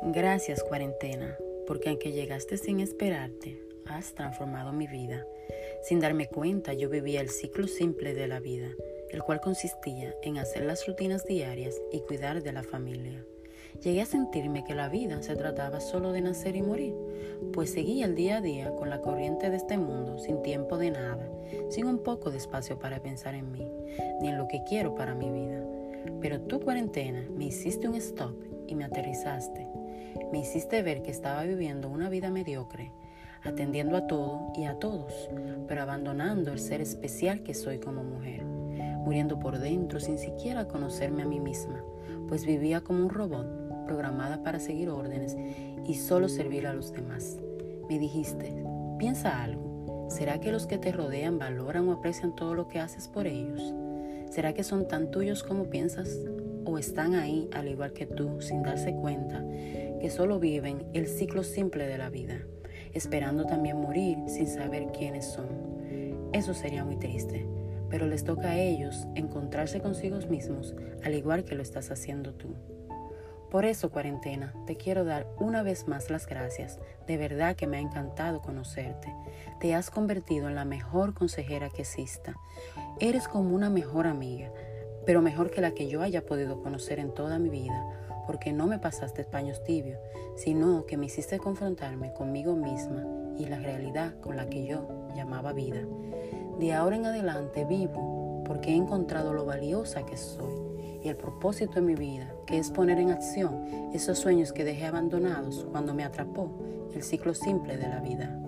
Gracias cuarentena, porque aunque llegaste sin esperarte, has transformado mi vida. Sin darme cuenta, yo vivía el ciclo simple de la vida, el cual consistía en hacer las rutinas diarias y cuidar de la familia. Llegué a sentirme que la vida se trataba solo de nacer y morir, pues seguía el día a día con la corriente de este mundo, sin tiempo de nada, sin un poco de espacio para pensar en mí, ni en lo que quiero para mi vida. Pero tu cuarentena me hiciste un stop y me aterrizaste me hiciste ver que estaba viviendo una vida mediocre, atendiendo a todo y a todos, pero abandonando el ser especial que soy como mujer, muriendo por dentro sin siquiera conocerme a mí misma, pues vivía como un robot, programada para seguir órdenes y solo servir a los demás. Me dijiste, piensa algo, ¿será que los que te rodean valoran o aprecian todo lo que haces por ellos? ¿Será que son tan tuyos como piensas? ¿O están ahí al igual que tú sin darse cuenta que solo viven el ciclo simple de la vida, esperando también morir sin saber quiénes son. Eso sería muy triste, pero les toca a ellos encontrarse consigo mismos al igual que lo estás haciendo tú. Por eso, cuarentena, te quiero dar una vez más las gracias. De verdad que me ha encantado conocerte. Te has convertido en la mejor consejera que exista. Eres como una mejor amiga, pero mejor que la que yo haya podido conocer en toda mi vida porque no me pasaste paños tibios, sino que me hiciste confrontarme conmigo misma y la realidad con la que yo llamaba vida. De ahora en adelante vivo porque he encontrado lo valiosa que soy y el propósito de mi vida, que es poner en acción esos sueños que dejé abandonados cuando me atrapó el ciclo simple de la vida.